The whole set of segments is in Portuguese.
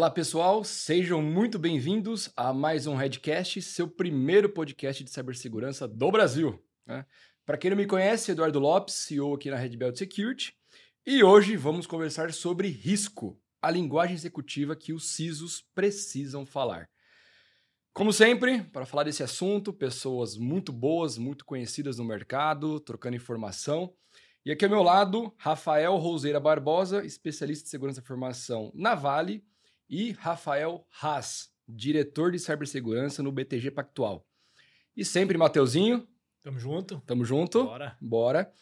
Olá, pessoal, sejam muito bem-vindos a mais um Redcast, seu primeiro podcast de cibersegurança do Brasil. Né? Para quem não me conhece, Eduardo Lopes, CEO aqui na Red Belt Security, e hoje vamos conversar sobre risco, a linguagem executiva que os CISOs precisam falar. Como sempre, para falar desse assunto, pessoas muito boas, muito conhecidas no mercado, trocando informação. E aqui ao meu lado, Rafael Roseira Barbosa, especialista de segurança e informação na Vale, e Rafael Haas, diretor de cibersegurança no BTG Pactual. E sempre, Mateuzinho. Tamo junto. Tamo junto. Bora. Bora.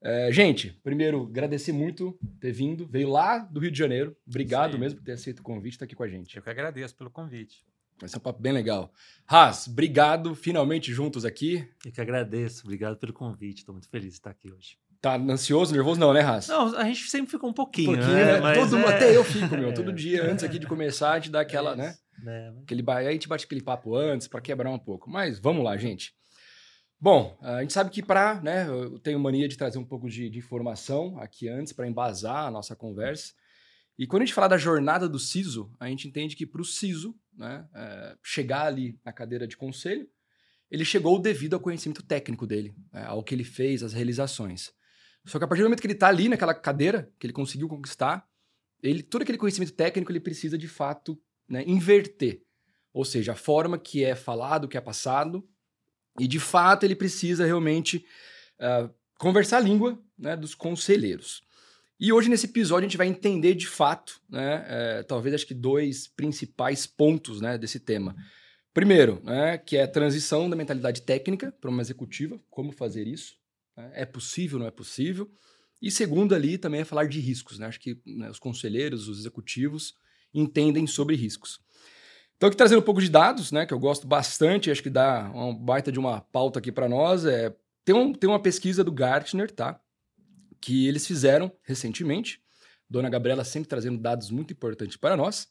É, gente, primeiro, agradecer muito ter vindo. Veio lá do Rio de Janeiro. Obrigado mesmo por ter aceito o convite, estar aqui com a gente. Eu que agradeço pelo convite. Vai ser um papo bem legal. Haas, obrigado. Finalmente juntos aqui. Eu que agradeço, obrigado pelo convite. Estou muito feliz de estar aqui hoje. Tá ansioso, nervoso? Não, né, Haas? Não, a gente sempre fica um pouquinho, pouquinho, né? né? Todo, é- Até eu fico, meu. É. Todo dia, antes aqui de começar, a gente dá aquela, É né? né? Aquele, aí a gente bate aquele papo antes para quebrar um pouco. Mas vamos lá, gente. Bom, a gente sabe que para, né, eu tenho mania de trazer um pouco de, de informação aqui antes para embasar a nossa conversa. E quando a gente fala da jornada do CISO, a gente entende que para o CISO né, é, chegar ali na cadeira de conselho, ele chegou devido ao conhecimento técnico dele, né, ao que ele fez, às realizações. Só que a partir do momento que ele está ali naquela cadeira, que ele conseguiu conquistar, ele, todo aquele conhecimento técnico ele precisa de fato né, inverter. Ou seja, a forma que é falado, que é passado, e de fato ele precisa realmente ah, conversar a língua né, dos conselheiros. E hoje nesse episódio a gente vai entender de fato, né, eh, talvez acho que dois principais pontos né, desse tema. Primeiro, né, que é a transição da mentalidade técnica para uma executiva, como fazer isso. Né, É possível, não é possível? E segundo ali também é falar de riscos. Né? Acho que né, os conselheiros, os executivos entendem sobre riscos. Então, aqui trazendo um pouco de dados, né, que eu gosto bastante, acho que dá uma baita de uma pauta aqui para nós. É, tem, um, tem uma pesquisa do Gartner, tá? Que eles fizeram recentemente. Dona Gabriela sempre trazendo dados muito importantes para nós.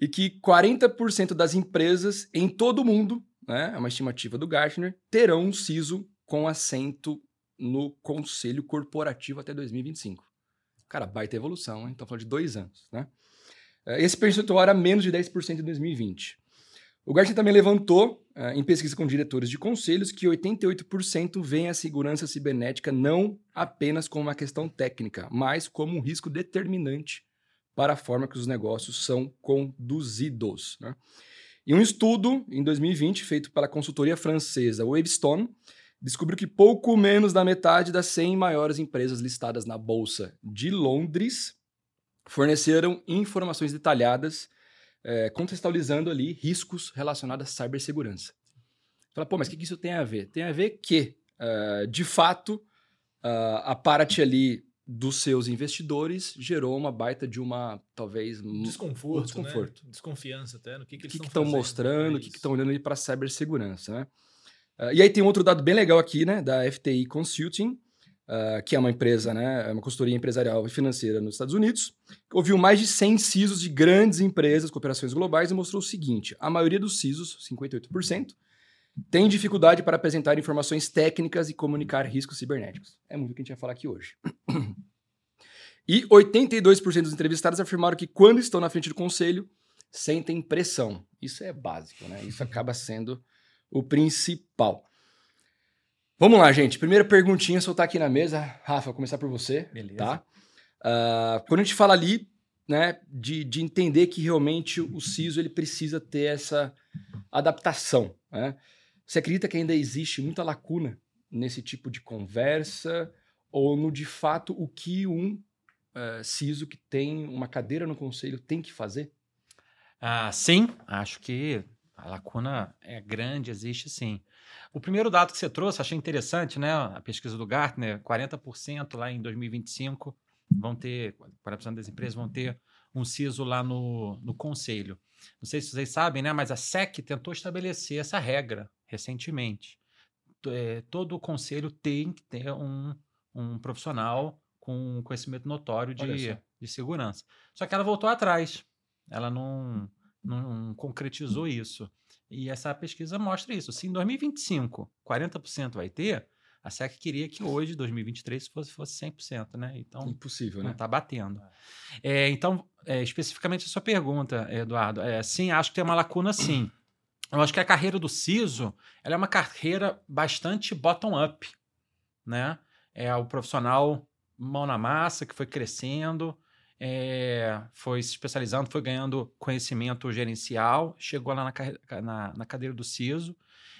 E que 40% das empresas em todo o mundo, né, é uma estimativa do Gartner, terão um CISO com assento no conselho corporativo até 2025. Cara, baita evolução, hein? Estamos falando de dois anos, né? Eh, Esse percentual era menos de 10% em 2020. O Gartner também levantou, eh, em pesquisa com diretores de conselhos, que 88% veem a segurança cibernética não apenas como uma questão técnica, mas como um risco determinante para a forma que os negócios são conduzidos. né? E um estudo, em 2020, feito pela consultoria francesa Wavestone, descobriu que pouco menos da metade das 100 maiores empresas listadas na Bolsa de Londres forneceram informações detalhadas, eh, contextualizando ali riscos relacionados à cibersegurança. Fala, pô, mas o que, que isso tem a ver? Tem a ver que, eh, de fato, ah, a parte ali dos seus investidores gerou uma baita de uma, talvez, um Desconforto, desconforto. Né? Desconfiança até no que, que eles estão mostrando, o que estão olhando ali para cibersegurança, né? Ah, e aí tem outro dado bem legal aqui, né, da FTI Consulting, ah, que é uma empresa, né, é uma consultoria empresarial e financeira nos Estados Unidos, ouviu mais de 100 CISOs de grandes empresas com operações globais e mostrou o seguinte, a maioria dos CISOs, 58%, tem dificuldade para apresentar informações técnicas e comunicar riscos cibernéticos. É muito o que a gente vai falar aqui hoje. E 82% dos entrevistados afirmaram que quando estão na frente do conselho, sentem pressão. Isso é básico, né? Isso acaba sendo o principal. Vamos lá, gente. Primeira perguntinha, soltar aqui na mesa. Rafa, vou começar por você. Beleza. Tá? Ah, quando a gente fala ali, né, de, de entender que realmente o CISO ele precisa ter essa adaptação, né? Você acredita que ainda existe muita lacuna nesse tipo de conversa ou no de fato o que um eh, CISO que tem uma cadeira no conselho tem que fazer? Ah, sim, acho que a lacuna é grande, existe sim. O primeiro dado que você trouxe, achei interessante, né? A pesquisa do Gartner, 40% lá em 2025 vão ter, 40% das empresas vão ter um CISO lá no, no conselho. Não sei se vocês sabem, né? Mas a SEC tentou estabelecer essa regra recentemente. É, todo o conselho tem que ter um, um profissional com conhecimento notório de, de segurança. Só que ela voltou atrás. Ela não, não concretizou isso. E essa pesquisa mostra isso. Se em 2025 40% vai ter, A SEC queria que hoje, 2023, fosse, fosse 100%, né? Então, Impossível, não né? está batendo. É, então, é, especificamente a sua pergunta, Eduardo, é, sim, acho que tem uma lacuna sim. Eu acho que a carreira do CISO ela é uma carreira bastante bottom-up, né? É o profissional mão na massa que foi crescendo, é, foi se especializando, foi ganhando conhecimento gerencial, chegou lá na, na, na cadeira do CISO.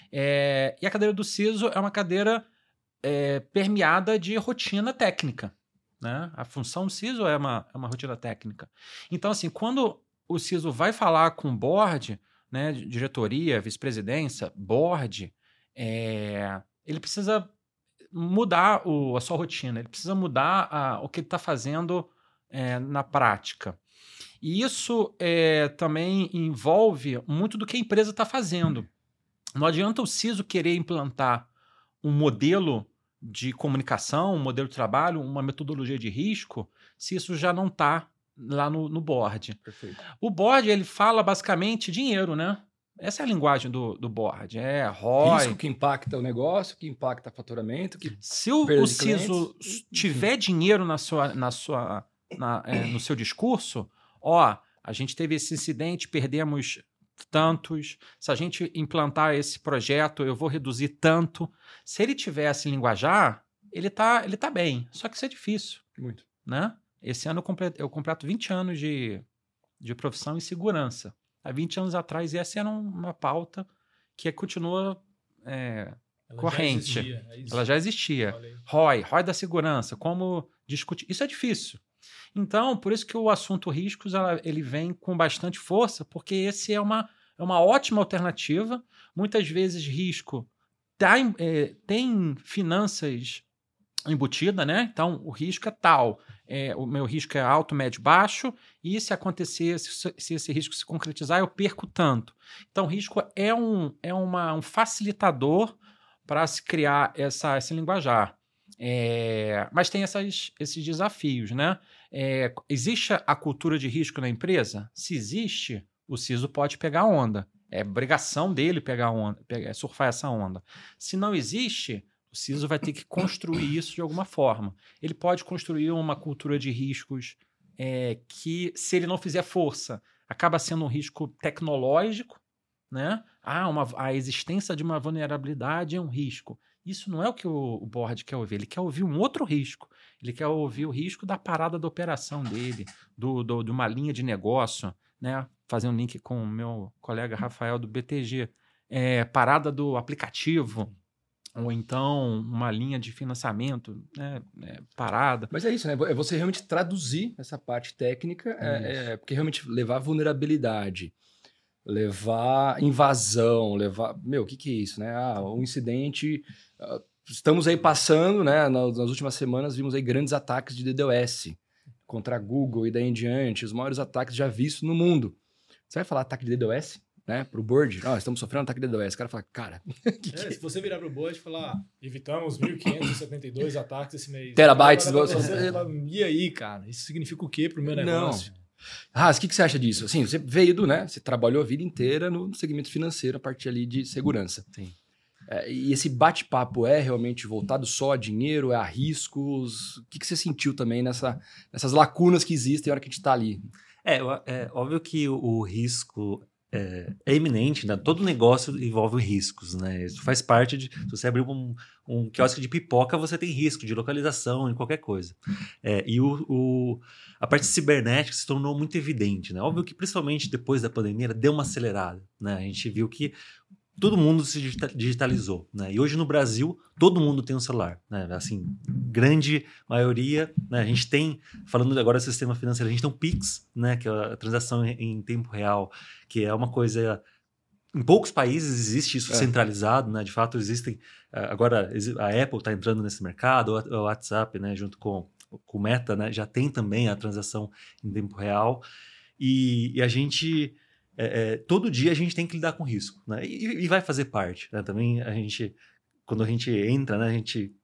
É, e a cadeira do CISO é uma cadeira é, permeada de rotina técnica. Né? A função do CISO é uma, é uma rotina técnica. Então, assim, quando o CISO vai falar com o board, né, diretoria, vice-presidência, board, é, ele precisa mudar o- a sua rotina, ele precisa mudar a- o que ele está fazendo é, na prática. E isso é, também envolve muito do que a empresa está fazendo. Não adianta o CISO querer implantar um modelo de comunicação, um modelo de trabalho, uma metodologia de risco, se isso já não está lá no, no board. Perfeito. O board, ele fala basicamente dinheiro, né? Essa é a linguagem do, do board. É ROI. Risco que impacta o negócio, que impacta faturamento, que Se o, o CISO tiver dinheiro na sua, na sua, na- é, no seu discurso, ó, a gente teve esse incidente, perdemos tantos. Se a gente implantar esse projeto, eu vou reduzir tanto. Se ele tivesse linguajar, ele tá, ele tá bem. Só que isso é difícil, muito. né? Esse ano eu completo, eu completo 20 anos de, de profissão em segurança. Há 20 anos atrás, essa era um- uma pauta que continua. é, Ela Corrente. Já existia, é ela já existia. ROI, ROI da segurança, como discutir. Isso é difícil. Então, por isso que o assunto riscos ela- ele vem com bastante força, porque esse é uma, é uma ótima alternativa. Muitas vezes risco tá é, tem finanças embutida, né? Então, o risco é tal. É, o meu risco é alto, médio, baixo. E se acontecer, se, se esse risco se concretizar, eu perco tanto. Então, risco é um, é uma, um facilitador para se criar essa, esse linguajar. É, mas tem essas, esses desafios, né? É, existe a cultura de risco na empresa? Se existe, o CISO pode pegar onda. É obrigação dele pegar onda, pegar, surfar essa onda. Se não existe, o CISO vai ter que construir isso de alguma forma. Ele pode construir uma cultura de riscos é, que, se ele não fizer força, acaba sendo um risco tecnológico, né? Ah, uma, a existência de uma vulnerabilidade é um risco. Isso não é o que o, o board quer ouvir. Ele quer ouvir um outro risco. Ele quer ouvir o risco da parada da operação dele, do, do, de uma linha de negócio, né? Fazer um link com o meu colega Rafael do BTG. É, parada do aplicativo, ou então uma linha de financiamento, né? É, parada. Mas é isso, né? É você realmente traduzir essa parte técnica, é, é, porque realmente levar vulnerabilidade, levar invasão, levar. Meu, o que, que é isso, né? Ah, um incidente. ah, estamos aí passando, né? Nas, últimas semanas vimos aí grandes ataques de DDoS contra a Google e daí em diante, os maiores ataques já vistos no mundo. Você vai falar ataque de DDoS? Né, pro board, ah, estamos sofrendo ataque de DDoS. O cara fala, cara, que que É, se você virar pro board e falar, "Ah, evitamos 1.572 ataques esse mês. Terabytes, você- e aí, cara? Isso significa o quê pro meu Não. Ras, o que, que você acha disso? Assim, você veio do, né? Você trabalhou a vida inteira no segmento financeiro, a partir ali de segurança. Sim. É, e esse bate-papo é realmente voltado só a dinheiro, é a riscos? O que, que você sentiu também nessa, nessas lacunas que existem na hora que a gente está ali? É, é óbvio que o, o risco é, é iminente, né? Todo negócio envolve riscos, né? Isso faz parte de. Se você abrir um, um quiosque de pipoca, você tem risco de localização, em qualquer coisa. É, e o, o- a parte cibernética se tornou muito evidente, né? Óbvio que principalmente depois da pandemia deu uma acelerada, né? A gente viu que todo mundo se digita- digitalizou, né? E hoje no Brasil todo mundo tem um celular, né? Assim, grande maioria, né? A gente tem, falando agora do sistema financeiro, a gente tem o Pix, né? Que é a transação em, em tempo real, que é uma coisa em poucos países existe isso É. centralizado, né? De fato existem eh, agora a Apple está entrando nesse mercado, o WhatsApp, né? Junto com com o Meta, né? Já tem também a transação em tempo real e, e a gente é, é, todo dia a gente tem que lidar com risco, né? E, e vai fazer parte, né? Também a gente quando a gente entra, né? A gente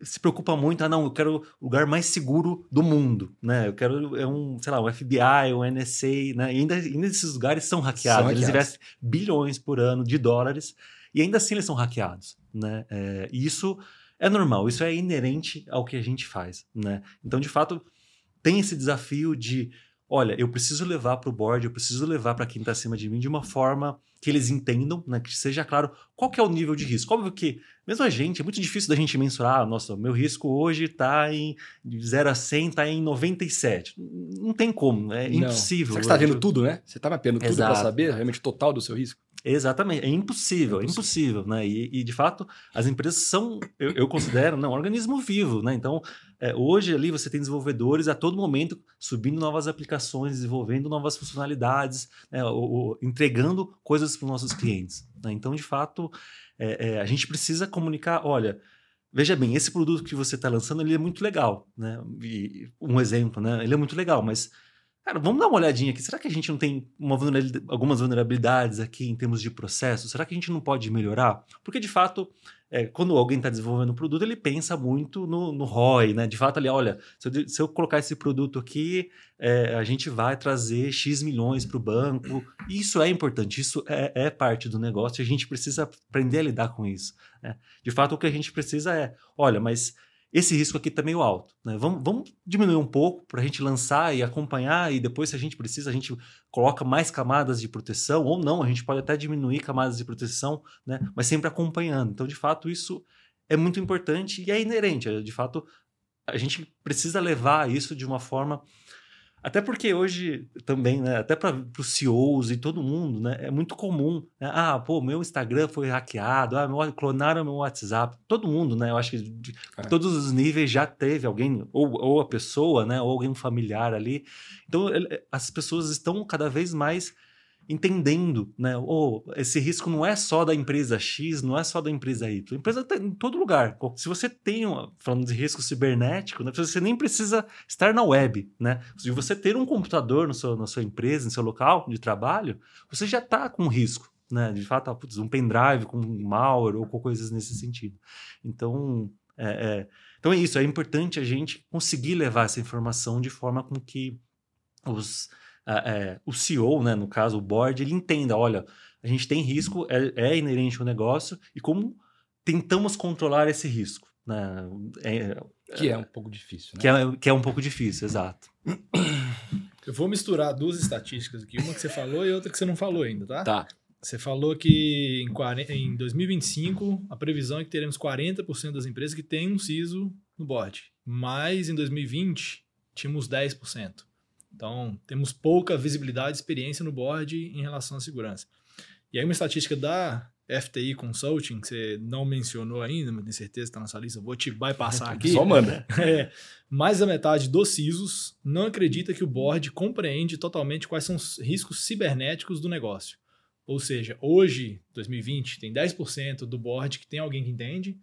se preocupa muito, ah não, eu quero o lugar mais seguro do mundo, né? Eu quero é um, sei lá, um FBI, um NSA, né? E ainda, ainda esses lugares são hackeados, São eles hackeados. investem bilhões por ano de dólares e ainda assim eles são hackeados, né? É, e isso é normal, isso é inerente ao que a gente faz, né? Então, de fato, tem esse desafio de, olha, eu preciso levar para o board, eu preciso levar para quem está acima de mim de uma forma que eles entendam, né, que seja claro qual que é o nível de risco. Óbvio que, mesmo a gente, é muito difícil da gente mensurar, nossa, meu risco hoje está em de 0 a 100, está em 97. Não tem como, é Não. impossível. Você está vendo Eu- tudo, né? Você está mapeando tudo para saber realmente o total do seu risco? Exatamente, é impossível, é impossível, né? E, e, de fato, as empresas são, eu, eu considero, não, um organismo vivo, né? Então, é, hoje ali você tem desenvolvedores a todo momento subindo novas aplicações, desenvolvendo novas funcionalidades, né? o- o- entregando coisas para os nossos clientes. né? Então, de fato, é, é, a gente precisa comunicar, olha. Veja bem, esse produto que você está lançando ele é muito legal, né? E um exemplo, né? Ele é muito legal, mas Cara, vamos dar uma olhadinha aqui. Será que a gente não tem vulnerabilidade- algumas vulnerabilidades aqui em termos de processo? Será que a gente não pode melhorar? Porque, de fato, é, quando alguém está desenvolvendo um produto, ele pensa muito no, no ROI, né? De fato, ali, olha, se eu, se eu colocar esse produto aqui, é, a gente vai trazer X milhões para o banco. Isso é importante, isso é, é parte do negócio e a gente precisa aprender a lidar com isso. né? De fato, o que a gente precisa é, olha, mas esse risco aqui está meio alto. Né? Vamos, vamos diminuir um pouco para a gente lançar e acompanhar, e depois, se a gente precisa, a gente coloca mais camadas de proteção, ou não, a gente pode até diminuir camadas de proteção, né? mas sempre acompanhando. Então, de fato, isso é muito importante e é inerente. é, De fato, a gente precisa levar isso de uma forma. Até porque hoje também, né, até para os CEOs e todo mundo, né, é muito comum. Né, ah, pô, meu Instagram foi hackeado, ah, meu, clonaram meu WhatsApp. Todo mundo, né? Eu acho que de É. todos os níveis já teve alguém, ou, ou a pessoa, né, ou alguém familiar ali. Então, ele- as pessoas estão cada vez mais entendendo, né? Oh, esse risco não é só da empresa X, não é só da empresa Y. A empresa está em todo lugar. Se você tem, falando de risco cibernético, né, você nem precisa estar na web, né? Se você ter um computador no seu, na sua empresa, no seu local de trabalho, você já está com risco. Né? De fato, ah, putz, um pendrive com malware ou com coisas nesse sentido. Então, é, é, então é isso. É importante a gente conseguir levar essa informação de forma com que os, é, o CEO, né, no caso o board, ele entenda, olha, a gente tem risco, é, é inerente ao negócio e como tentamos controlar esse risco, né? É- Que é um pouco difícil, né? que, é, que é um pouco difícil, exato. Eu vou misturar duas estatísticas aqui, uma que você falou e outra que você não falou ainda, tá? Tá. Você falou que em, 40 em 2025 a previsão é que teremos 40% das empresas que têm um CISO no board, mas em 2020 tínhamos 10%. Então temos pouca visibilidade e experiência no board em relação à segurança. E aí uma estatística da FTI Consulting, que você não mencionou ainda, mas tenho certeza que está nessa lista, eu vou te bypassar aqui. Só manda. É, mais da metade dos CISOs não acredita que o board compreende totalmente quais são os riscos cibernéticos do negócio. Ou seja, hoje, 2020, tem 10% do board que tem alguém que entende,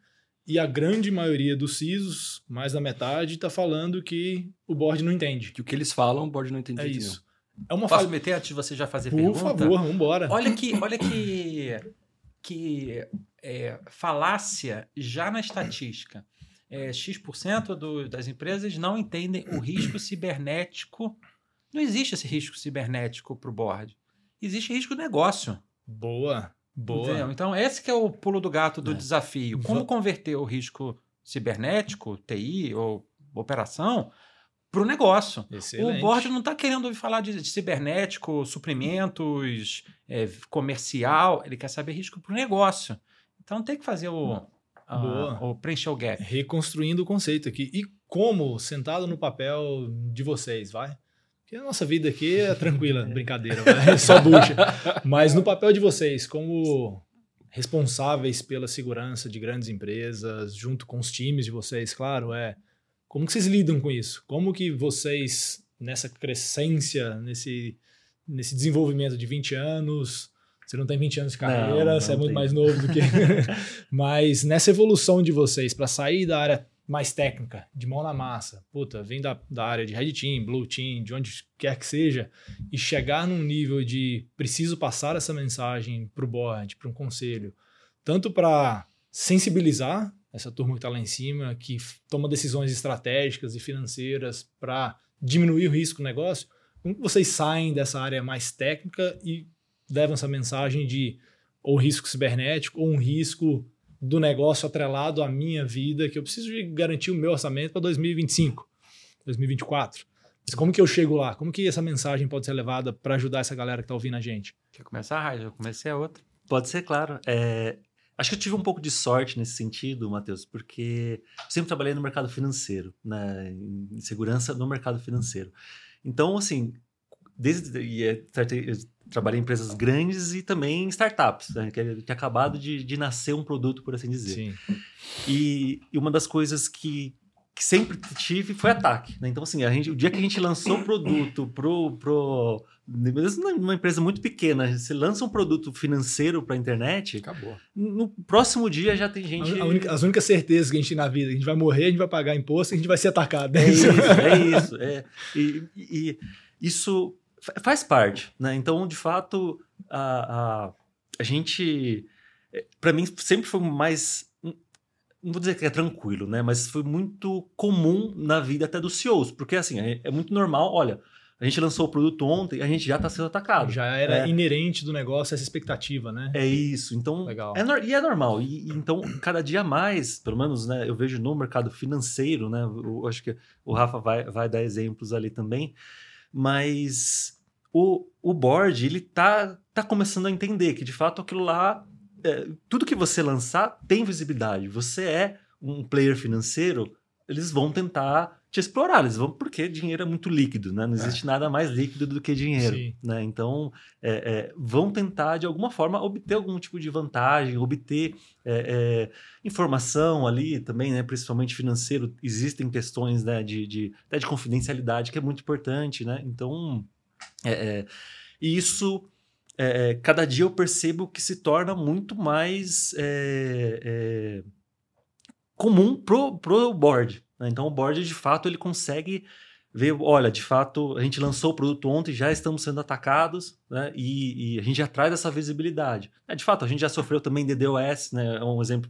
e a grande maioria dos CISOs, mais da metade, está falando que o board não entende. Que o que eles falam pode não entender. É isso. É uma Posso falha. meter antes de você já fazer Por pergunta? favor, vambora. Olha que, olha que, que é, falácia já na estatística. É, X% do, das empresas não entendem o risco cibernético. Não existe esse risco cibernético para o board. Existe risco negócio. Boa, boa. Entendeu? Então, esse que é o pulo do gato do É. desafio. Como Va- converter o risco cibernético, TI ou operação, para o negócio. Excelente. O board não está querendo ouvir falar de, de cibernético, suprimentos, é, comercial. Ele quer saber risco para o negócio. Então tem que fazer o, a- o preencher o gap. reconstruindo o conceito aqui. E como, sentado no papel de vocês, vai? Porque a nossa vida aqui é tranquila, brincadeira, vai? É só bucha. Mas no papel de vocês, como responsáveis pela segurança de grandes empresas, junto com os times de vocês, claro, é como que vocês lidam com isso? Como que vocês, nessa crescência, nesse, nesse desenvolvimento de 20 anos, você não tem 20 anos de carreira, Não, você é não muito mais novo do que. Mas nessa evolução de vocês, para sair da área mais técnica, de mão na massa, puta, vem da, da área de Red Team, Blue Team, de onde quer que seja, e chegar num nível de preciso passar essa mensagem para o board, para um conselho, tanto para sensibilizar essa turma que está lá em cima, que toma decisões estratégicas e financeiras para diminuir o risco do negócio, como vocês saem dessa área mais técnica e levam essa mensagem de ou risco cibernético ou um risco do negócio atrelado à minha vida, que eu preciso garantir o meu orçamento para 2025, 2024. Mas como que eu chego lá? Como que essa mensagem pode ser levada para ajudar essa galera que está ouvindo a gente? Quer começar, Raiz? Eu comecei a outra. Pode ser, claro. É, acho que eu tive um pouco de sorte nesse sentido, Matheus, porque sempre trabalhei no mercado financeiro, né, em segurança no mercado financeiro. Então, assim, desde e é, trabalhei em empresas grandes e também em startups, né, que tinha acabado de, de nascer um produto, por assim dizer. Sim. E, e uma das coisas que, que sempre tive foi ataque. né? Então, assim, a gente, o dia que a gente lançou o produto pro, pro. mesmo Numa empresa muito pequena, você lança um produto financeiro para a internet, Acabou. no próximo dia já tem gente. a única- as únicas certezas que a gente tem na vida, a gente vai morrer, a gente vai pagar imposto e a gente vai ser atacado. É isso, é isso. É. E, e- isso faz parte, né? Então, de fato, a, a, a gente, para mim, sempre foi mais, não vou dizer que é tranquilo, né? Mas foi muito comum na vida até dos CEOs, porque assim, é, é muito normal, olha, a gente lançou o produto ontem, a gente já está sendo atacado. Já era É. inerente do negócio essa expectativa, né? É isso. Então, Legal. é e é normal. E então, cada dia mais, pelo menos, né, eu vejo no mercado financeiro, né? Eu, eu acho que o Rafa vai, vai dar exemplos ali também. Mas o, o board, ele tá, tá começando a entender que, de fato, aquilo lá, é, tudo que você lançar tem visibilidade. Você é um player financeiro, eles vão tentar te explorar, eles vão, porque dinheiro é muito líquido, né? Não existe nada mais líquido do que dinheiro, Sim. né? Então, é, é, vão tentar, de alguma forma, obter algum tipo de vantagem, obter é, é, informação ali também, né? Principalmente financeiro, existem questões né, de, de, até de confidencialidade que é muito importante, né? Então, é, é, e isso, é, é, cada dia eu percebo que se torna muito mais comum pro, pro board. né? Então, o board, de fato, ele consegue ver, olha, de fato, a gente lançou o produto ontem, já estamos sendo atacados, né? E, e a gente já traz essa visibilidade. É, de fato, a gente já sofreu também DDoS, né? É um exemplo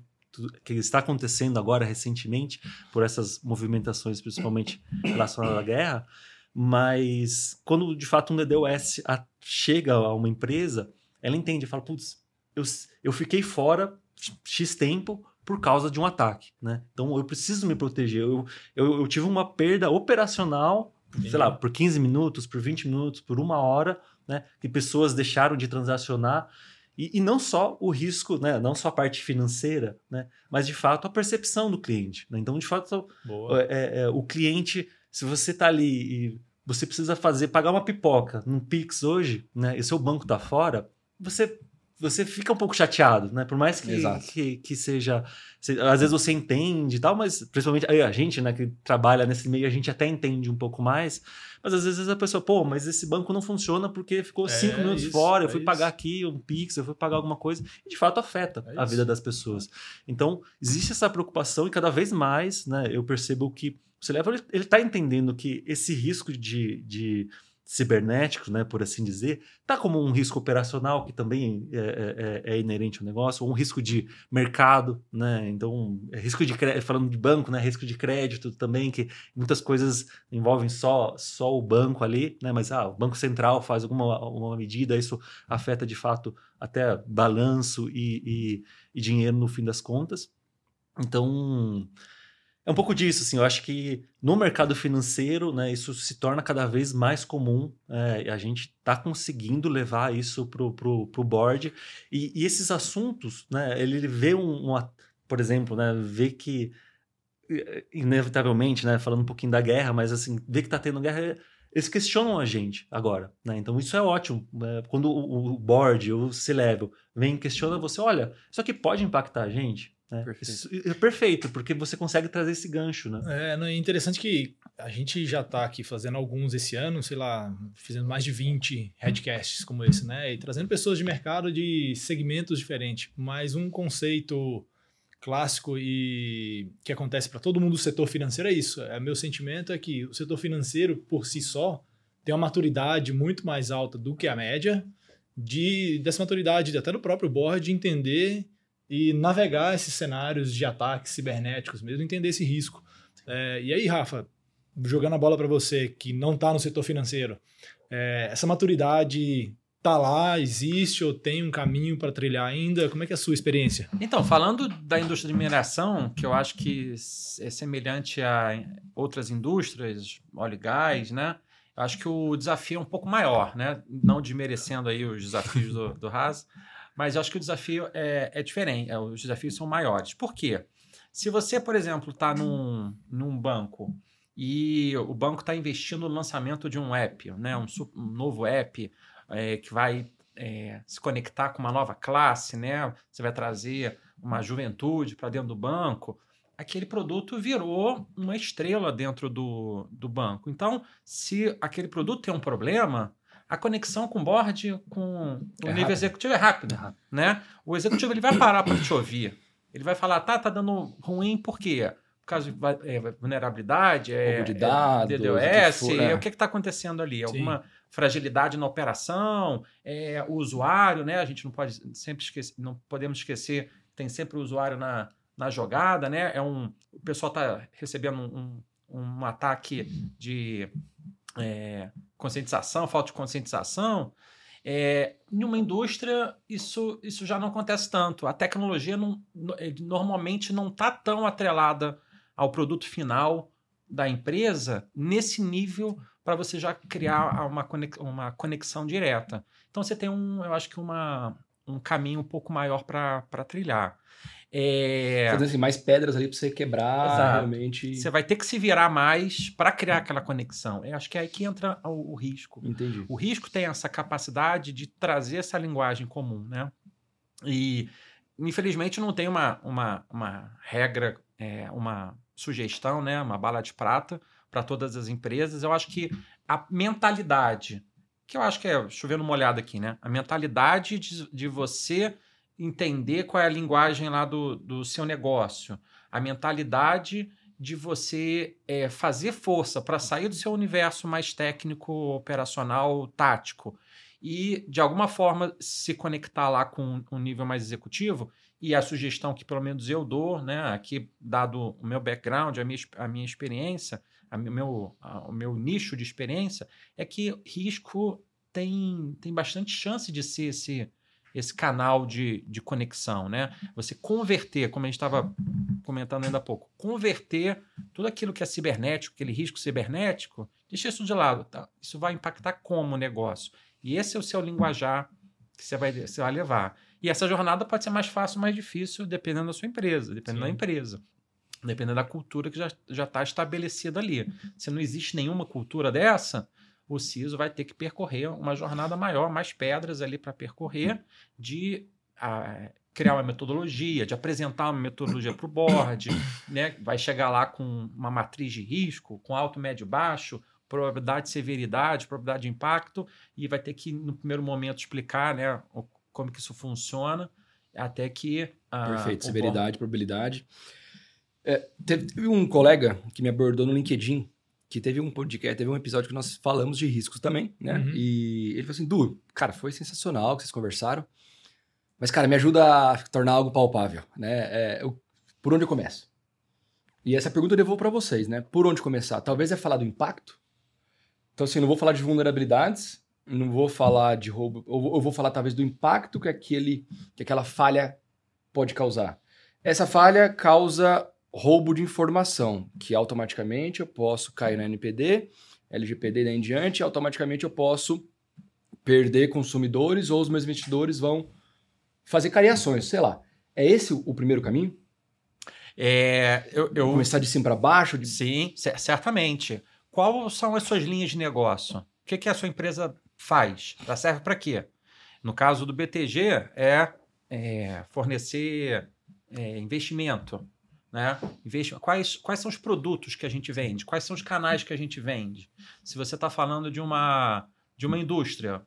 que está acontecendo agora recentemente por essas movimentações, principalmente relacionadas à guerra. Mas quando de fato um DDoS a- chega a uma empresa, ela entende, fala, putz, eu, eu fiquei fora X tempo por causa de um ataque, né? Então eu preciso me proteger. Eu, eu, eu tive uma perda operacional, Entendi. sei lá, por 15 minutos, por 20 minutos, por uma hora, né? Que pessoas deixaram de transacionar. E, e não só o risco, né? Não só a parte financeira, né? Mas de fato a percepção do cliente. né? Então, de fato, Boa. é, é, o cliente, se você tá ali e você precisa fazer, pagar uma pipoca num Pix hoje, né? E seu banco tá fora, você você fica um pouco chateado, né? Por mais que, que, que seja. se- às vezes você entende e tal, mas principalmente a gente, né, que trabalha nesse meio, a gente até entende um pouco mais. Mas às vezes a pessoa, pô, mas esse banco não funciona porque ficou É cinco minutos isso, fora, eu é fui isso. pagar aqui um Pix, eu fui pagar alguma coisa, e de fato afeta É a isso. vida das pessoas. Então, existe essa preocupação e cada vez mais, né, eu percebo que o Celebra, ele, ele tá entendendo que esse risco de, de cibernético, né, por assim dizer, tá como um risco operacional que também é, é- é inerente ao negócio, ou um risco de mercado, né, então, é risco de falando de banco, né, risco de crédito também, que muitas coisas envolvem só, só o banco ali, né, mas ah, o Banco Central faz alguma uma medida, isso afeta de fato até balanço e, e, e dinheiro no fim das contas. Então, é um pouco disso, assim, eu acho que no mercado financeiro, né, isso se torna cada vez mais comum, é, a gente está conseguindo levar isso pro, pro board, e, e esses assuntos, né, ele vê um, um por exemplo, né, vê que, eh, inevitavelmente, né, falando um pouquinho da guerra, mas assim, vê que está tendo guerra, eles questionam a gente agora, né, então isso é ótimo, né, quando o, o board, o C-Level, vem e questiona você, olha, isso aqui pode impactar a gente? Né? Perfeito. Isso é perfeito, porque você consegue trazer esse gancho, né? É, não, é interessante que a gente já está aqui fazendo alguns esse ano, sei lá, fazendo mais de 20 headcasts como esse, né? E trazendo pessoas de mercado de segmentos diferentes. Mas um conceito clássico e que acontece para todo mundo do setor financeiro é isso. É, meu sentimento é que o setor financeiro, por si só, tem uma maturidade muito mais alta do que a média, de, dessa maturidade até do próprio board de entender e navegar esses cenários de ataques cibernéticos mesmo, entender esse risco. É, e aí, Rafa, jogando a bola para você que não está no setor financeiro, é, essa maturidade tá lá, existe ou tem um caminho para trilhar ainda? Como é que é a sua experiência? Então, falando da indústria de mineração, que eu acho que é semelhante a outras indústrias, óleo e gás, né? Eu acho que o desafio é um pouco maior, né? Não desmerecendo aí os desafios do, do Haas, mas eu acho que o desafio é, é diferente, é, os desafios são maiores. Por quê? Se você, por exemplo, está num, num banco e o banco está investindo no lançamento de um app, né? um, um novo app é, que vai é, se conectar com uma nova classe, né? Você vai trazer uma juventude para dentro do banco. Aquele produto virou uma estrela dentro do, do banco. Então, se aquele produto tem um problema, a conexão com o board, com o é nível rápido. executivo é rápida, é rápido. né? O executivo ele vai parar para te ouvir. Ele vai falar, tá, tá dando ruim por quê? Por causa de é, vulnerabilidade, é, de dados, é DDoS, o que, é. o que está acontecendo ali? Sim. Alguma fragilidade na operação, é, o usuário, né? A gente não pode sempre esquecer, não podemos esquecer, tem sempre o usuário na, na jogada, né? É um, o pessoal está recebendo um, um, um, ataque de é, conscientização, falta de conscientização. É, em uma indústria, isso, isso já não acontece tanto. A tecnologia não, normalmente não está tão atrelada ao produto final da empresa nesse nível para você já criar uma, uma conexão direta. Então você tem um, eu acho que uma, um caminho um pouco maior para trilhar. É... Fazendo assim, mais pedras ali para você quebrar Exato. realmente. Você vai ter que se virar mais para criar aquela conexão. Eu acho que é aí que entra o, o, risco. Entendi. O risco tem essa capacidade de trazer essa linguagem comum, né? E infelizmente não tem uma, uma, uma regra, é, uma sugestão, né? Uma bala de prata para todas as empresas. Eu acho que a mentalidade, que eu acho que é chovendo molhado aqui, né? A mentalidade de, de você entender qual é a linguagem lá do, do seu negócio, a mentalidade de você é, fazer força para sair do seu universo mais técnico, operacional, tático e de alguma forma se conectar lá com um nível mais executivo. E a sugestão que pelo menos eu dou, né, aqui dado o meu background, a minha, a minha experiência, a meu, a, o meu nicho de experiência, é que risco tem, tem bastante chance de ser esse, esse canal de, de conexão, né? Você converter, como a gente estava comentando ainda há pouco, converter tudo aquilo que é cibernético, aquele risco cibernético, deixa isso de lado. Tá? Isso vai impactar como o negócio. E esse é o seu linguajar que você vai, você vai levar. E essa jornada pode ser mais fácil ou mais difícil, dependendo da sua empresa, dependendo Sim. da empresa. Dependendo da cultura que já está estabelecida ali. Se não existe nenhuma cultura dessa, o CISO vai ter que percorrer uma jornada maior, mais pedras ali para percorrer, de a, criar uma metodologia, de apresentar uma metodologia para o board, né? vai chegar lá com uma matriz de risco, com alto, médio, baixo, probabilidade de severidade, probabilidade de impacto, e vai ter que, no primeiro momento, explicar né, como que isso funciona, até que... Perfeito, severidade, board... probabilidade. É, teve um colega que me abordou no LinkedIn, que teve um podcast, teve um episódio que nós falamos de riscos também, né? Uhum. E ele falou assim, Du, cara, foi sensacional que vocês conversaram, mas, cara, me ajuda a tornar algo palpável, né? É, eu, por onde eu começo? E essa pergunta eu devolvo para vocês, né? Por onde começar? Talvez é falar do impacto. Então, assim, não vou falar de vulnerabilidades, não vou falar de roubo, eu vou falar talvez do impacto que, aquele, que aquela falha pode causar. Essa falha causa roubo de informação, que automaticamente eu posso cair na NPD, LGPD daí em diante, automaticamente eu posso perder consumidores ou os meus investidores vão fazer cariações, sei lá. É esse o primeiro caminho? É, eu, eu... Começar de cima para baixo? De... Sim, certamente. Quais são as suas linhas de negócio? O que, que a sua empresa faz? Ela serve para quê? No caso do BTG, é, é fornecer é, investimento né? Quais, quais são os produtos que a gente vende? Quais são os canais que a gente vende? Se você está falando de uma, de uma indústria,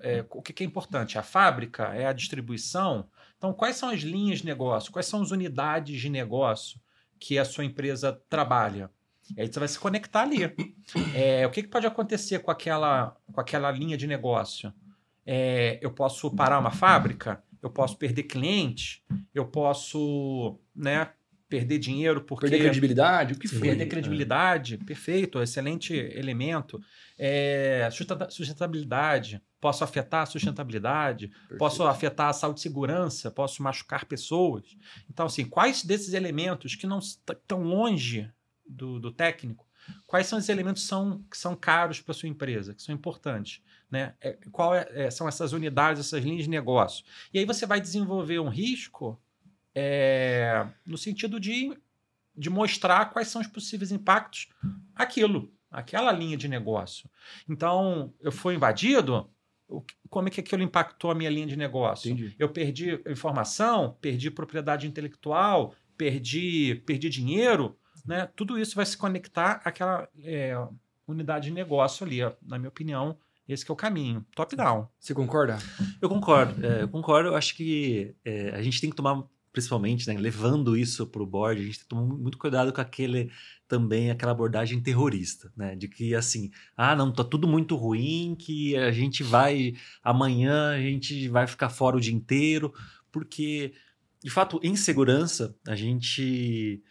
é, o que é importante? A fábrica? É a distribuição? Então, quais são as linhas de negócio? Quais são as unidades de negócio que a sua empresa trabalha? E aí você vai se conectar ali. É, o que, que, pode acontecer com aquela, com aquela linha de negócio? É, eu posso parar uma fábrica? Eu posso perder clientes? Eu posso né, perder dinheiro porque Perder credibilidade, o que for. perder credibilidade, perfeito, excelente elemento. É, sustenta- sustentabilidade, posso afetar a sustentabilidade, posso afetar a saúde e segurança, posso machucar pessoas. Então, assim, quais desses elementos que não estão longe do, do técnico, quais são os elementos que são, que são caros para sua empresa, que são importantes? Né? É, qual é- é, são essas unidades, essas linhas de negócio? E aí você vai desenvolver um risco é, no sentido de, de mostrar quais são os possíveis impactos aquilo, aquela linha de negócio. Então, eu fui invadido, como é que aquilo impactou a minha linha de negócio? Entendi. Eu perdi informação, perdi propriedade intelectual, perdi, perdi dinheiro, né? Tudo isso vai se conectar àquela é, unidade de negócio ali, na minha opinião. Esse que é o caminho, top-down. Você concorda? Eu concordo, é, eu concordo. Eu acho que é, a gente tem que tomar, principalmente, né, levando isso para o board, a gente tem que tomar muito cuidado com aquele também aquela abordagem terrorista, né? De que assim, ah, não, tá tudo muito ruim, que a gente vai amanhã a gente vai ficar fora o dia inteiro, porque de fato, em segurança, a gente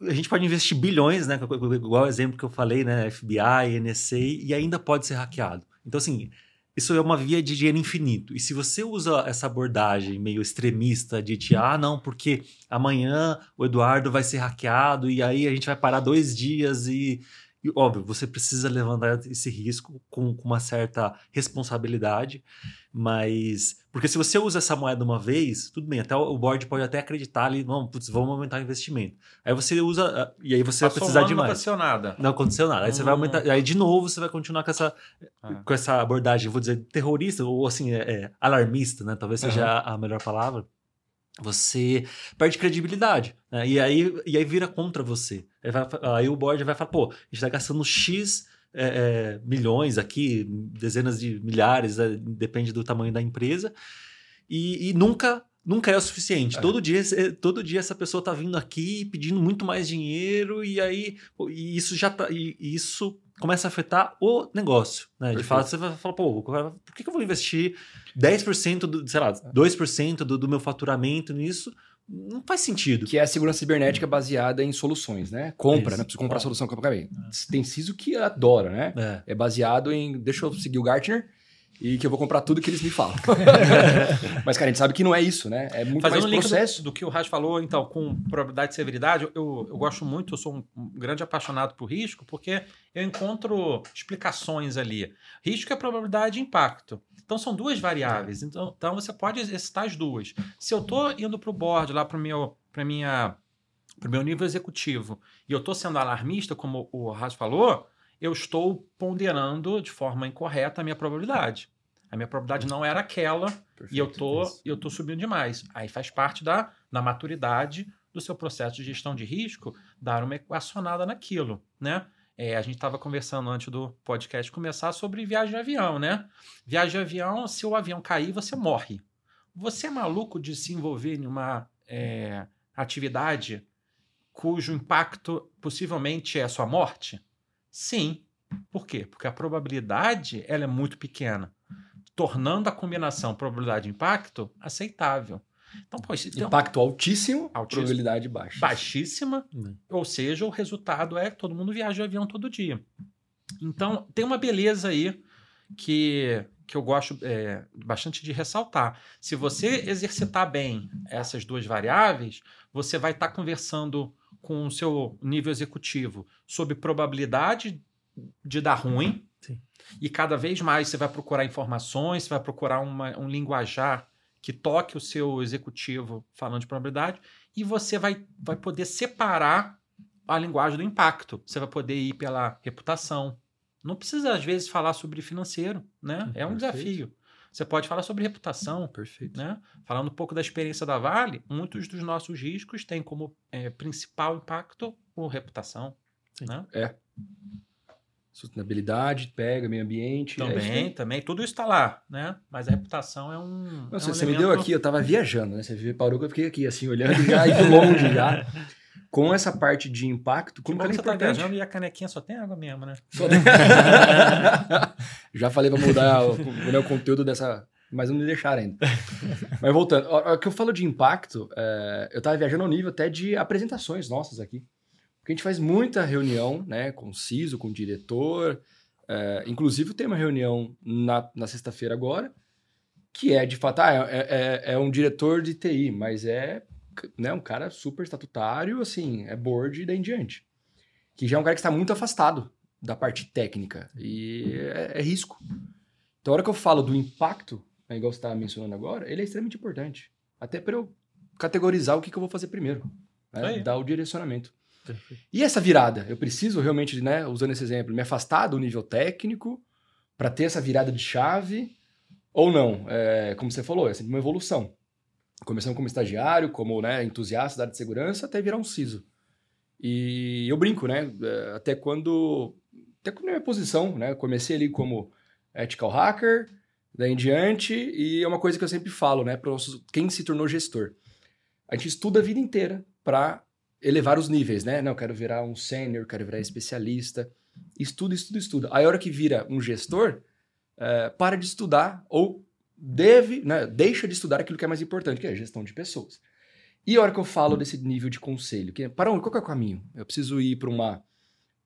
a gente pode investir bilhões, né? Igual o exemplo que eu falei, né? FBI, NSA, e ainda pode ser hackeado. Então, assim, isso é uma via de dinheiro infinito. E se você usa essa abordagem meio extremista de te, ah, não, porque amanhã o Eduardo vai ser hackeado e aí a gente vai parar dois dias e. e, óbvio, você precisa levantar esse risco com, com uma certa responsabilidade, mas. Porque se você usa essa moeda uma vez, tudo bem, até o board pode até acreditar ali, não, putz, vamos aumentar o investimento. Aí você usa. ah, E aí você vai precisar de Não mais. aconteceu nada. Não aconteceu nada. Aí você vai Hum. aumentar. Aí de novo você vai continuar com essa, Ah. com essa abordagem, vou dizer, terrorista, ou assim, é, é, alarmista, né? Talvez seja a, a melhor palavra. Você perde credibilidade. Né? E, aí, e aí vira contra você. Aí, vai- aí o board vai falar, pô, a gente tá gastando X. é, é, milhões aqui, dezenas de milhares, é, depende do tamanho da empresa, e, e nunca nunca é o suficiente. É. Todo dia eh, todo dia essa pessoa tá vindo aqui pedindo muito mais dinheiro e aí e isso já tá e, isso começa a afetar o negócio, né? De fato, você vai falar, pô, por que, que eu vou investir 10% do, sei lá, 2% do, do meu faturamento nisso? Não faz sentido. Que é a segurança cibernética baseada em soluções, né? Compra, Isso. né? Preciso comprar a solução que eu acabei. Tem CISO que adora, né? É. É baseado em. Deixa eu seguir o Gartner e que eu vou comprar tudo que eles me falam. Mas, cara, a gente sabe que não é isso, né? É muito Fazendo mais um link do- processo. do, que o Raj falou, então, com probabilidade e severidade, eu, eu gosto muito, eu sou um, um grande apaixonado por risco, porque eu encontro explicações ali. Risco é probabilidade e impacto. Então, são duas variáveis. Então, então você pode exercitar as duas. Se eu estou indo para o board, lá para o meu, pra minha, pro meu nível executivo, e eu estou sendo alarmista, como o Raj falou, eu estou ponderando de forma incorreta a minha probabilidade. A minha probabilidade não era aquela, e eu tô, Isso. e eu tô subindo demais. Aí faz parte da, da maturidade do seu processo de gestão de risco, dar uma equacionada naquilo, né? É, a gente estava conversando antes do podcast começar sobre viagem de avião, né? Viagem de avião, se o avião cair, você morre. Você é maluco de se envolver em uma é, atividade cujo impacto possivelmente é a sua morte? Sim. Por quê? Porque a probabilidade ela é muito pequena tornando a combinação probabilidade e impacto aceitável. Então, pô, um- Impacto altíssimo, Altíssimo. probabilidade baixa. baixíssima, Hum. ou seja, o resultado é que todo mundo viaja de avião todo dia. Então, tem uma beleza aí que, que eu gosto é, bastante de ressaltar. Se você exercitar bem essas duas variáveis, você vai estar conversando com o seu nível executivo sobre probabilidade de dar ruim. Sim. E cada vez mais você vai procurar informações, você vai procurar uma- um linguajar que toque o seu executivo falando de probabilidade, e você vai, vai poder separar a linguagem do impacto. Você vai poder ir pela reputação. Não precisa, às vezes, falar sobre financeiro, né? É um Perfeito. desafio. Você pode falar sobre reputação, Perfeito. né? Falando um pouco da experiência da Vale, muitos dos nossos riscos têm como eh, principal impacto o reputação. Sim. Né? Sustentabilidade, pega, meio ambiente. é Também, aí. também. Tudo isso está lá, né? Mas a reputação é um. Não, é você, um você me deu aqui, eu tava viajando, né? Você parou que eu fiquei aqui, assim, olhando já e longe já. Com essa parte de impacto, como que que ela é tá viajando e a canequinha só tem água mesmo, né? Só- Já falei pra mudar o, né, o conteúdo dessa, mas não me deixaram ainda. mas voltando, o que eu falo de impacto, é, eu estava viajando ao nível até de apresentações nossas aqui. Porque a gente faz muita reunião, né, com o CISO, com o diretor. É, inclusive, tem uma reunião na, na sexta-feira agora, que é de fato, ah, é, é, é, um diretor de TI, mas é né, um cara super estatutário, assim, é board e daí em diante. Que já é um cara que está muito afastado da parte técnica e é, é risco. Então, a hora que eu falo do impacto, né, igual você estava mencionando agora, ele é extremamente importante. Até para eu categorizar o que, que, eu vou fazer primeiro. Né, dar o direcionamento. E essa virada? Eu preciso realmente, né, usando esse exemplo, me afastar do nível técnico para ter essa virada de chave ou não? É, como você falou, é sempre uma evolução. Começando como estagiário, como né, entusiasta da área de segurança, até virar um CISO. E eu brinco, né? É, até quando. Até quando é minha posição, né? Comecei ali como ethical hacker, daí em diante, e é uma coisa que eu sempre falo, né? Para quem se tornou gestor. A gente estuda a vida inteira para elevar os níveis, né? Não, quero virar um sênior, quero virar especialista. Estuda, estuda, estuda. Aí a hora que vira um gestor, é, para de estudar ou deve, né, deixa de estudar aquilo que é mais importante, que é a gestão de pessoas. E a hora que eu falo desse nível de conselho, que, para onde, qual é o caminho? Eu preciso ir para uma,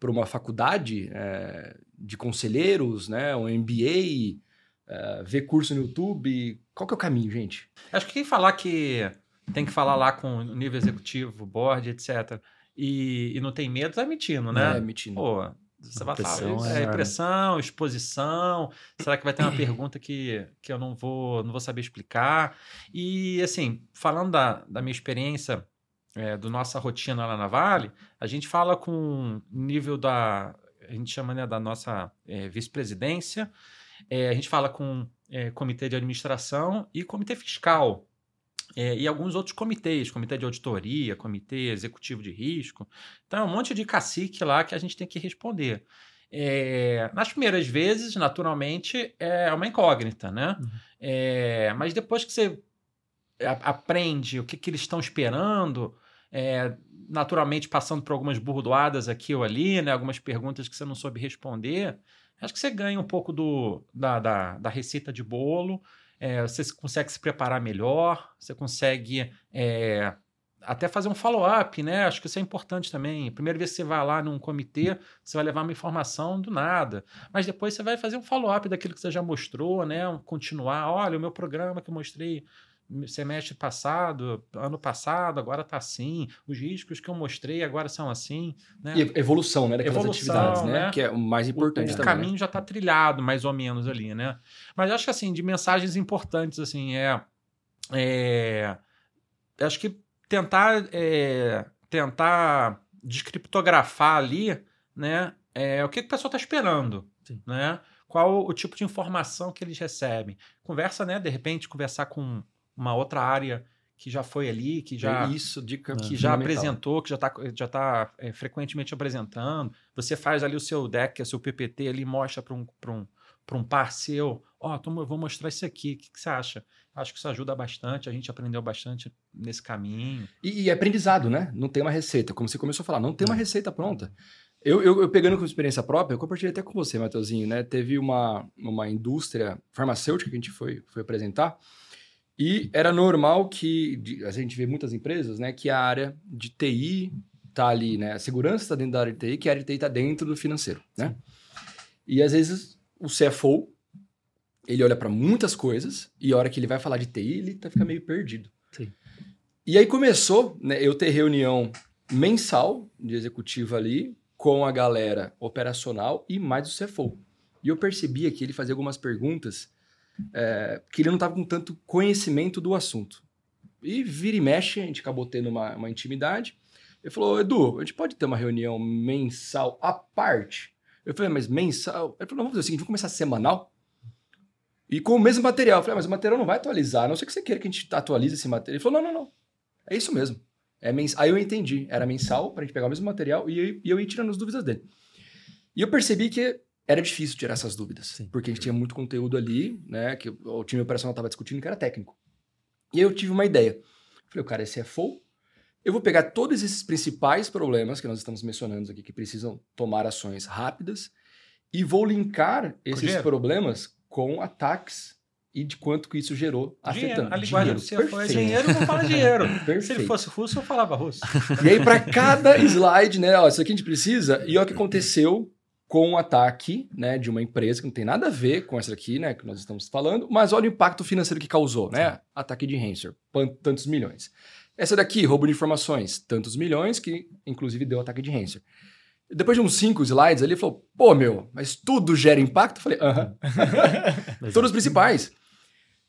uma faculdade é, de conselheiros, né, um MBA, é, ver curso no YouTube, qual que é o caminho, gente? Acho que quem falar que tem que falar lá com o nível executivo, board, etc., e, e não tem medo, tá mentindo, né? É, mentindo. Pô, você vai falar, é, é pressão, exposição. Será que vai ter uma pergunta que, que eu não vou, não vou saber explicar? E, assim, falando da, da minha experiência, é, do nossa rotina lá na Vale, a gente fala com nível da. A gente chama né, da nossa é, vice-presidência, é, a gente fala com é, comitê de administração e comitê fiscal. É, e alguns outros comitês, comitê de auditoria, comitê executivo de risco. Então, é um monte de cacique lá que a gente tem que responder. É, nas primeiras vezes, naturalmente, é uma incógnita, né? Uhum. É, mas depois que você aprende o que, que eles estão esperando, é, naturalmente passando por algumas burdoadas aqui ou ali, né? algumas perguntas que você não soube responder, acho que você ganha um pouco do, da, da, da receita de bolo é, você consegue se preparar melhor, você consegue é, até fazer um follow-up, né? Acho que isso é importante também. Primeira vez que você vai lá num comitê, você vai levar uma informação do nada. Mas depois você vai fazer um follow-up daquilo que você já mostrou, né? Continuar. Olha, o meu programa que eu mostrei semestre passado, ano passado, agora está assim. Os riscos que eu mostrei agora são assim. Né? E evolução, né? Daquelas evolução, atividades, né? né? Que é o mais importante o, também. O né? caminho né? já está trilhado, mais ou menos, ali, né? Mas acho que, assim, de mensagens importantes, assim, é... é acho que tentar... É, tentar descriptografar ali, né? É, o que, que a pessoa está esperando, Sim. né? Qual o tipo de informação que eles recebem. Conversa, né? De repente, conversar com uma outra área que já foi ali, que já isso dica que já apresentou, que já está já tá, é, frequentemente apresentando. Você faz ali o seu deck, o seu PPT ali, mostra para um, um, um par seu, ó, oh, eu vou mostrar isso aqui, o que, que, você acha? Acho que isso ajuda bastante, a gente aprendeu bastante nesse caminho. E, e aprendizado, né? Não tem uma receita, como você começou a falar, não tem uma receita pronta. Eu, eu, eu, pegando com experiência própria, eu compartilhei até com você, Matheusinho, né? Teve uma, uma indústria farmacêutica que a gente foi, foi apresentar, e era normal que, a gente vê muitas empresas, né, que a área de TI tá ali, né, a segurança está dentro da área de TI, que a área de TI está dentro do financeiro, né? E às vezes o CFO, ele olha para muitas coisas e a hora que ele vai falar de TI, ele tá, fica meio perdido. Sim. E aí começou, né, eu ter reunião mensal de executivo ali com a galera operacional e mais o CFO. E eu percebia que ele fazia algumas perguntas é, que ele não estava com tanto conhecimento do assunto. E vira e mexe, a gente acabou tendo uma, uma intimidade. Ele falou, Edu, a gente pode ter uma reunião mensal à parte? Eu falei, mas mensal? Ele falou, vamos fazer o seguinte, vamos começar semanal? E com o mesmo material. Eu falei, ah, mas o material não vai atualizar, a não sei que você queira que a gente atualize esse material. Ele falou, não, não, não. É isso mesmo. É mens... Aí eu entendi. Era mensal, para a gente pegar o mesmo material e eu, e eu ia tirando as dúvidas dele. E eu percebi que era difícil tirar essas dúvidas, Sim. porque a gente tinha muito conteúdo ali, né, que o time operacional estava discutindo que era técnico. E aí eu tive uma ideia. Falei, o cara esse é full, eu vou pegar todos esses principais problemas que nós estamos mencionando aqui, que precisam tomar ações rápidas, e vou linkar esses problemas com ataques e de quanto que isso gerou Dinheiro. afetando. A linguagem Dinheiro. do CFO é Perfeito. dinheiro, não fala dinheiro. Se ele Perfeito. fosse russo, eu falava russo. E aí, para cada slide, né? Ó, isso aqui a gente precisa. E olha o que aconteceu com o ataque né, de uma empresa que não tem nada a ver com essa aqui, né? Que nós estamos falando, mas olha o impacto financeiro que causou, né? Ataque de pan- tantos milhões. Essa daqui, roubo de informações, tantos milhões, que inclusive deu ataque de Ransomware. Depois de uns cinco slides ali, ele falou: pô, meu, mas tudo gera impacto? Eu falei: aham. Todos os principais.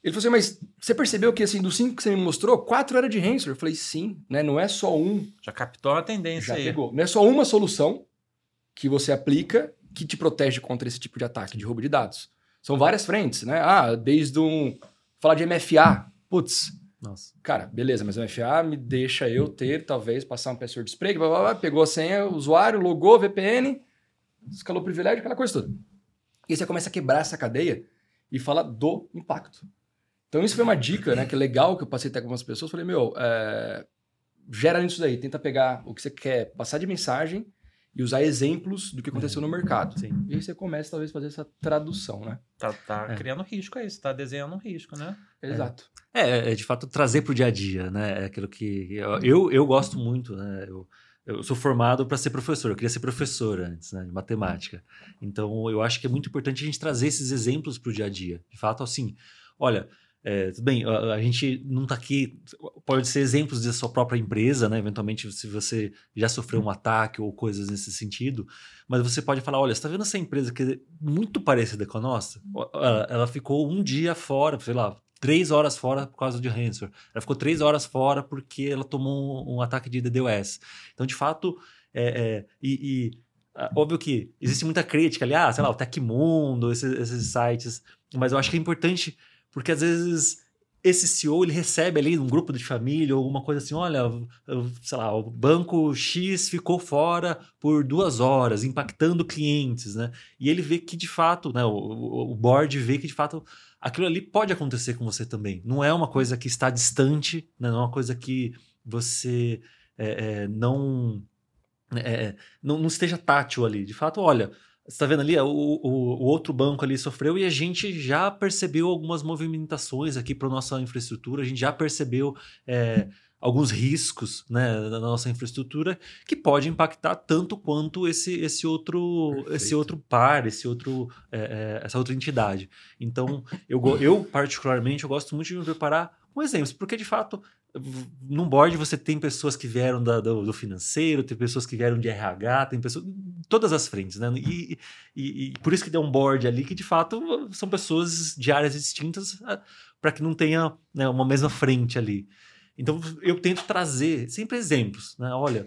Ele falou assim, mas você percebeu que assim, dos cinco que você me mostrou, quatro era de Ransomware? Eu falei, sim, né? Não é só um Já captou a tendência já aí. pegou. Não é só uma solução que você aplica que te protege contra esse tipo de ataque, de roubo de dados. São várias frentes, né? Ah, desde um. Falar de MFA. Putz, Nossa. cara, beleza, mas o MFA me deixa eu ter, talvez, passar um password spray, blá, blá, blá, pegou a senha, usuário, logou, VPN, escalou o privilégio, aquela coisa toda. E aí você começa a quebrar essa cadeia e fala do impacto. Então, isso foi uma dica, né? Que é legal que eu passei até com algumas pessoas. Falei, meu, é, gera nisso daí. Tenta pegar o que você quer passar de mensagem e usar exemplos do que aconteceu no mercado. Sim. E aí você começa, talvez, a fazer essa tradução, né? Tá, tá É. criando risco aí, você tá desenhando um risco, né? Exato. É, é de fato trazer para o dia a dia, né? É aquilo que eu, eu, eu gosto muito, né? Eu, eu sou formado para ser professor, eu queria ser professor antes, né? De matemática. Então eu acho que é muito importante a gente trazer esses exemplos para o dia a dia. De fato, assim, olha. É, tudo bem, a, a gente não está aqui. Pode ser exemplos da sua própria empresa, né? Eventualmente, se você já sofreu um ataque ou coisas nesse sentido, mas você pode falar: olha, você está vendo essa empresa que é muito parecida com a nossa? Ela, ela ficou um dia fora, sei lá, três horas fora por causa de ransomware. Ela ficou três horas fora porque ela tomou um, um ataque de DDoS. Então, de fato, é, é, e, e, óbvio que existe muita crítica ali, ah, sei lá, o Tecmundo, esses, esses sites, mas eu acho que é importante porque às vezes esse CEO ele recebe ali um grupo de família ou alguma coisa assim, olha, sei lá, o banco X ficou fora por duas horas, impactando clientes, né? E ele vê que de fato, né, o, o board vê que de fato aquilo ali pode acontecer com você também. Não é uma coisa que está distante, né? não é uma coisa que você é, é, não, é, não não esteja tátil ali. De fato, olha, você está vendo ali, o, o, o outro banco ali sofreu e a gente já percebeu algumas movimentações aqui para nossa infraestrutura, a gente já percebeu é, alguns riscos né, da nossa infraestrutura que pode impactar tanto quanto esse, esse, outro, esse outro par, esse outro, é, é, essa outra entidade. Então, eu, eu, particularmente, eu gosto muito de me preparar com exemplos, porque de fato, num board você tem pessoas que vieram da- do, do financeiro, tem pessoas que vieram de RH, tem pessoas. Todas as frentes, né? E, e- e por isso que tem um board ali que de fato são pessoas de áreas distintas para que não tenha né, uma mesma frente ali. Então eu tento trazer sempre exemplos, né? Olha,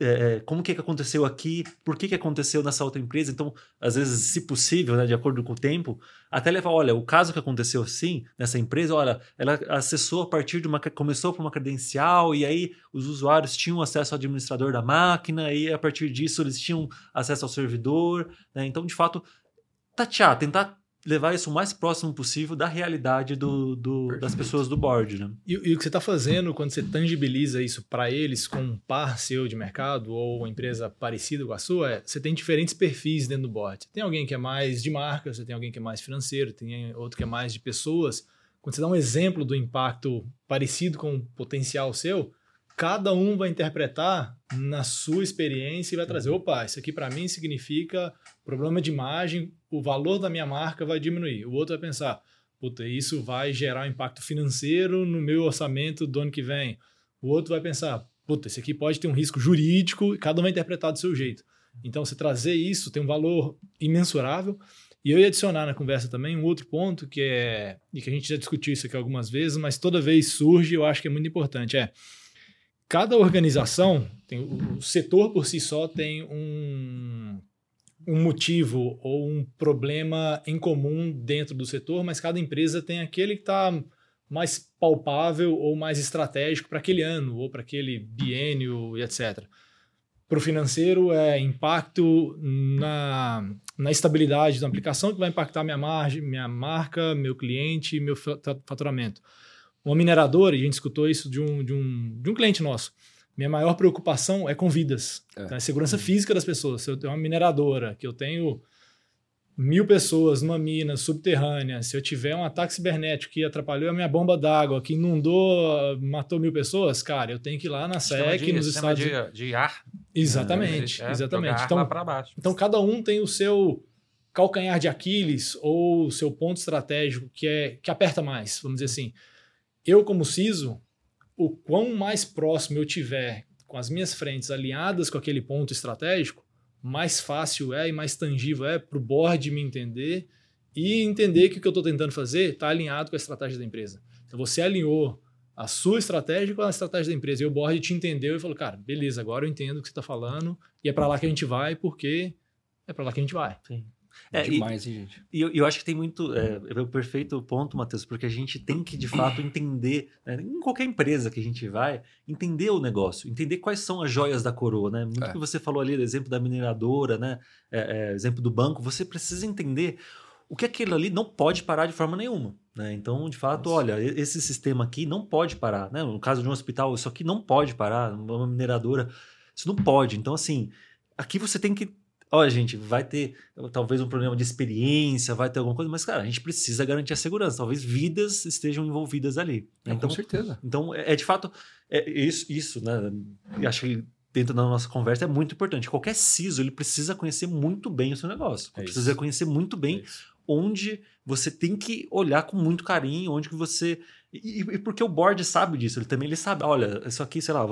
é, é, como que, que aconteceu aqui, por que, que aconteceu nessa outra empresa. Então, às vezes, se possível, né, de acordo com o tempo, até levar, olha, o caso que aconteceu assim, nessa empresa, olha, ela acessou a partir de uma. começou por uma credencial, e aí os usuários tinham acesso ao administrador da máquina, e a partir disso eles tinham acesso ao servidor. Né? Então, de fato, tatear, tentar levar isso o mais próximo possível da realidade do, do- das pessoas do board. Né? E, e o que você está fazendo quando você tangibiliza isso para eles com um par seu de mercado ou uma empresa parecida com a sua é você tem diferentes perfis dentro do board. Você tem alguém que é mais de marca, você tem alguém que é mais financeiro, tem outro que é mais de pessoas. Quando você dá um exemplo do impacto parecido com o potencial seu, cada um vai interpretar na sua experiência e vai trazer: opa, isso aqui para mim significa problema de imagem, o valor da minha marca vai diminuir. O outro vai pensar: puta, isso vai gerar um impacto financeiro no meu orçamento do ano que vem. O outro vai pensar: puta, isso aqui pode ter um risco jurídico e cada um vai interpretar do seu jeito. Então, você trazer isso tem um valor imensurável. E eu ia adicionar na conversa também um outro ponto que é, e que a gente já discutiu isso aqui algumas vezes, mas toda vez surge, eu acho que é muito importante, é cada organização, tem, o, setor por si só tem um, um motivo ou um problema em comum dentro do setor, mas cada empresa tem aquele que está mais palpável ou mais estratégico para aquele ano ou para aquele biênio e etc. Para o financeiro é impacto na, na estabilidade da aplicação que vai impactar minha margem, minha marca, meu cliente, meu fa- faturamento. Uma mineradora, e a gente escutou isso de um, de um, de um cliente nosso. Minha maior preocupação é com vidas. É. Então, é segurança física das pessoas. Se eu tenho uma mineradora, que eu tenho mil pessoas numa mina subterrânea, se eu tiver um ataque cibernético que atrapalhou a minha bomba d'água, que inundou, matou mil pessoas, cara, eu tenho que ir lá na SEC, de, nos Estados de, de ar. Exatamente, É, exatamente. Então, lá para baixo. então, cada um tem o seu calcanhar de Aquiles ou o seu ponto estratégico que é que aperta mais, vamos dizer assim. Eu, como CISO, o quão mais próximo eu tiver com as minhas frentes alinhadas com aquele ponto estratégico, mais fácil é e mais tangível é para o board me entender e entender que o que eu estou tentando fazer está alinhado com a estratégia da empresa. Então, você alinhou a sua estratégia com a estratégia da empresa. E o board te entendeu e falou, cara, beleza, agora eu entendo o que você está falando e é para lá que a gente vai porque é para lá que a gente vai. É, e- Demais, hein, gente? E eu, eu acho que tem muito. É, é o perfeito ponto, Matheus, porque a gente tem que, de fato, entender, né, em qualquer empresa que a gente vai, entender o negócio, entender quais são as joias da coroa, né? Muito É. que você falou ali, do exemplo da mineradora, né? É, é, exemplo do banco, você precisa entender o que aquilo ali não pode parar de forma nenhuma. Né? Então, de fato, Isso. olha, e- esse sistema aqui não pode parar. Né? No caso de um hospital, isso aqui não pode parar, uma mineradora, isso não pode. Então, assim, aqui você tem que. Olha, gente, vai ter talvez um problema de experiência, vai ter alguma coisa, mas, cara, a gente precisa garantir a segurança. Talvez vidas estejam envolvidas ali. né? É, Então, com certeza. então, é, é de fato, é isso, isso, né? Eu acho que dentro da nossa conversa é muito importante. Qualquer CISO, ele precisa conhecer muito bem o seu negócio. É precisa isso. conhecer muito bem onde você tem que olhar com muito carinho, onde que você... E, e porque o board sabe disso, ele também ele sabe, olha, isso aqui, sei lá,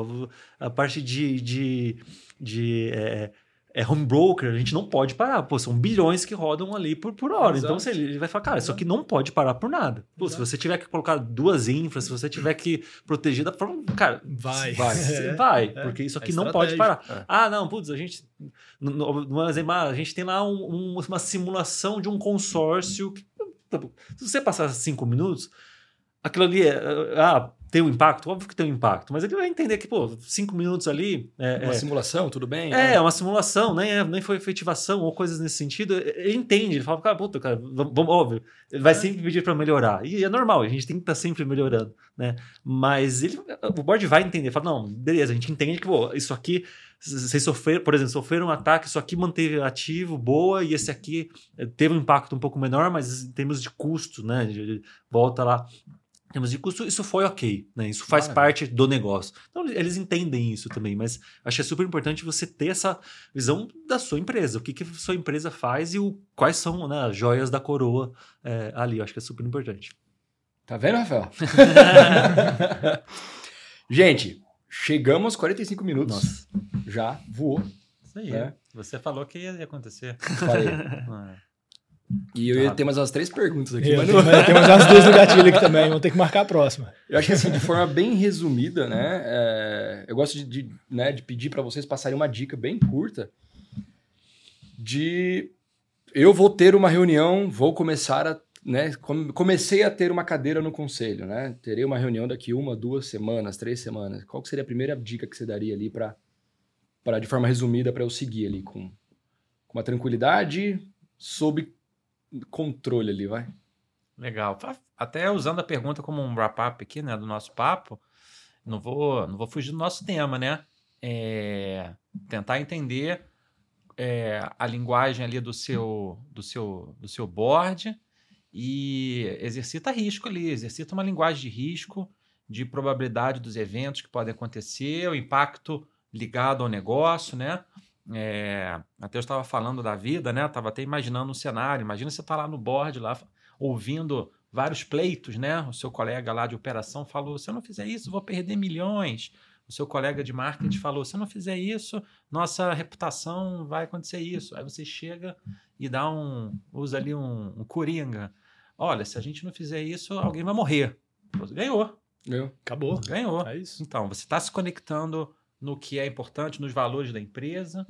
a parte de... de, de é, é home broker, a gente não pode parar. Pô, são bilhões que rodam ali por, por hora. Exato. Então, se ele, vai falar, cara, isso aqui não pode parar por nada. Pô, se você tiver que colocar duas infras, se você tiver que proteger da forma. Cara, Vai. Vai. você É. vai, é. porque isso É aqui não pode parar. É. Ah, não, putz, a gente. No, no, no exemplo, ah, a gente tem lá um- um- uma simulação de um consórcio. que- se você passar cinco minutos, aquilo ali é. Ah, tem um impacto? Óbvio que tem um impacto, mas ele vai entender que, pô, cinco minutos ali. É, Uma é- simulação, tudo bem? é, é uma simulação, nem, é- nem foi efetivação ou coisas nesse sentido. Ele entende, ele fala, cara, puta, cara, vamos, óbvio, ele vai sempre pedir para melhorar. E é normal, a gente tem que estar sempre melhorando, né? Mas ele, o board vai entender, fala, não, beleza, a gente entende que, pô, isso aqui, vocês sofreram, por exemplo, sofreram um ataque, isso aqui manteve ativo, boa, e esse aqui eh, teve um impacto um pouco menor, mas em termos de custo, né? de- de- volta lá. Termos de custo, isso foi ok, né? Isso faz Maravilha. parte do negócio. Então, eles entendem isso também, mas acho que é super importante você ter essa visão da sua empresa, o que, que a sua empresa faz e o, quais são né, as joias da coroa é, ali. Eu acho que é super importante. Tá vendo, Rafael? gente, chegamos aos 45 minutos. Nossa. Já voou. Isso aí. É. Você falou que ia acontecer. Falei. E eu ia ter mais umas três perguntas aqui, Eu mas não- tem umas duas no gatilho aqui também, vamos ter que marcar a próxima. Eu acho que assim, de forma bem resumida, né? é, eu gosto de, de, né, de pedir para vocês passarem uma dica bem curta de eu vou ter uma reunião, vou começar a. Né, come- comecei a ter uma cadeira no conselho, né? Terei uma reunião daqui uma, duas semanas, três semanas. Qual que seria a primeira dica que você daria ali para, de forma resumida, para eu seguir ali com, com uma tranquilidade, sob controle ali, vai? Legal. Até usando a pergunta como um wrap-up aqui, né, do nosso papo, não vou, não vou fugir do nosso tema, né? É, tentar entender é, a linguagem ali do seu, do seu, do seu board e exercita risco ali, exercita uma linguagem de risco, de probabilidade dos eventos que podem acontecer, o impacto ligado ao negócio, né? É, até eu estava falando da vida, né? Estava até imaginando um cenário. Imagina você estar lá no board, lá ouvindo vários pleitos, né? O seu colega lá de operação falou: se eu não fizer isso, vou perder milhões. O seu colega de marketing falou: se eu não fizer isso, nossa reputação vai acontecer isso. Aí você chega e dá um. usa ali um, um coringa. Olha, se a gente não fizer isso, alguém vai morrer. Ganhou, Eu? Acabou. ganhou. É isso. Então, você está se conectando no que é importante, nos valores da empresa.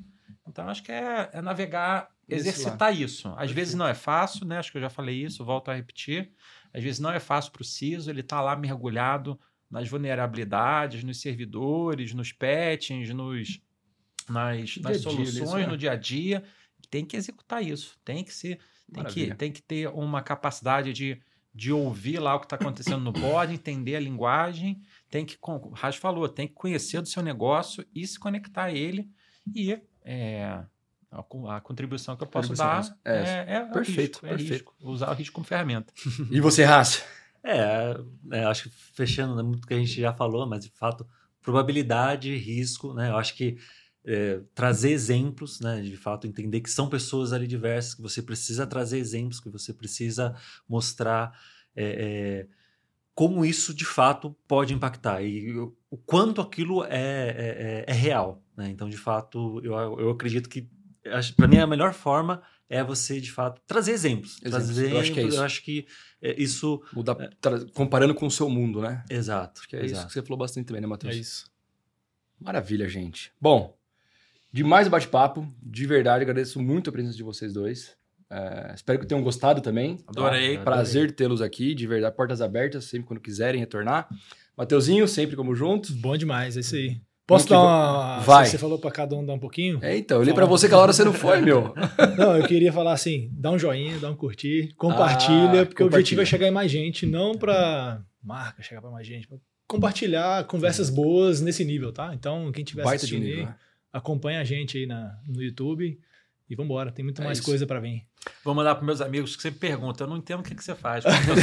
Então, acho que é, é navegar, exercitar isso. Às vezes não é fácil, né? Acho que eu já falei isso, volto a repetir. Às vezes não é fácil para o CISO, ele está lá mergulhado nas vulnerabilidades, nos servidores, nos patchings, nos, nas, Dia nas dia, soluções, isso é. no dia a dia. Tem que executar isso. Tem que ser, tem que, tem que ter uma capacidade de, de ouvir lá o que está acontecendo no board, entender a linguagem, tem que, como o Raj falou, tem que conhecer do seu negócio e se conectar a ele e é, A, a contribuição que eu posso dar é, é, é, é perfeito, risco, é perfeito. risco. Usar o risco como ferramenta. E você, Raça? É, é, acho que fechando né, muito que a gente já falou, mas de fato, probabilidade, risco, né? Eu acho que é, trazer exemplos, né? De fato, entender que são pessoas ali diversas, que você precisa trazer exemplos, que você precisa mostrar é, é, como isso de fato pode impactar e o, quanto aquilo é, é, é- é real, né? Então, de fato, eu, eu acredito que para mim a melhor forma é você de fato trazer exemplos, Exemplos. trazer Eu acho que é isso. eu acho que é, isso Mudar, tra- comparando com o seu mundo, né? exato, Acho que é isso exato. que você falou bastante também, né, É Matheus? isso. Maravilha, gente. Bom, demais o bate-papo. De verdade, agradeço muito a presença de vocês dois. É, espero que tenham gostado também. tá? Adorei. Prazer tê-los aqui, de verdade. Portas abertas, sempre quando quiserem retornar. Mateuzinho, sempre como junto. Bom demais, é isso aí. Posso que dar uma. Vai. Você falou pra cada um dar um pouquinho? É, então, eu olhei pra você aquela hora você não foi, meu. Não, eu queria falar assim: dá um joinha, dá um curtir, compartilha, Ah, porque o objetivo compartilha. é chegar em mais gente, não pra marca chegar pra mais gente, pra compartilhar conversas boas nesse nível, tá? Então, quem tiver Baita assistindo nível. aí, né? acompanha a gente aí na, no YouTube e vambora, tem muito É mais isso. coisa pra vir. Vou mandar para meus amigos que sempre perguntam. Eu não entendo o que, que você faz. Podcast,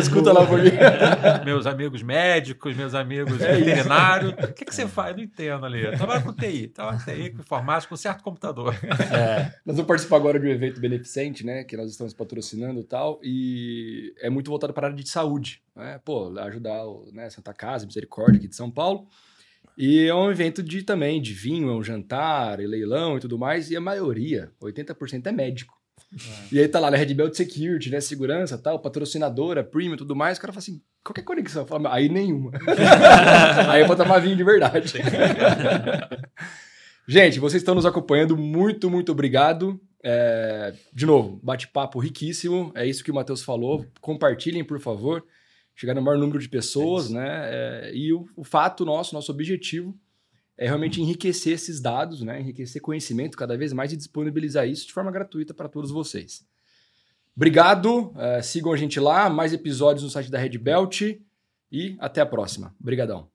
escuta lá um pouquinho. meus amigos médicos, meus amigos É veterinários. O que, que você faz? Não entendo ali. Eu Trabalho com TI, trabalho com TI, com informática, com certo computador. É, Nós vamos participar agora de um evento beneficente, né? Que nós estamos patrocinando e tal. E é muito voltado para a área de saúde. Né? Pô, ajudar o, né, Santa Casa, Misericórdia aqui de São Paulo. E é um evento de também de vinho, é um jantar, e leilão e tudo mais. E a maioria, 80% é médico. E aí tá lá na Red Belt Security, né? Segurança tal, patrocinadora, premium e tudo mais. O cara fala assim, qualquer conexão. Fala, aí nenhuma. aí eu vou tomar vinho de verdade. Gente, vocês estão nos acompanhando, muito, muito obrigado. É, de novo, bate-papo riquíssimo, é isso que o Matheus falou. Compartilhem, por favor, chegar no maior número de pessoas, né? É, e o, o fato nosso, nosso objetivo é realmente enriquecer esses dados, né? Enriquecer conhecimento cada vez mais e disponibilizar isso de forma gratuita para todos vocês. Obrigado, é, sigam a gente lá, mais episódios no site da Red Belt e até a próxima. Obrigadão.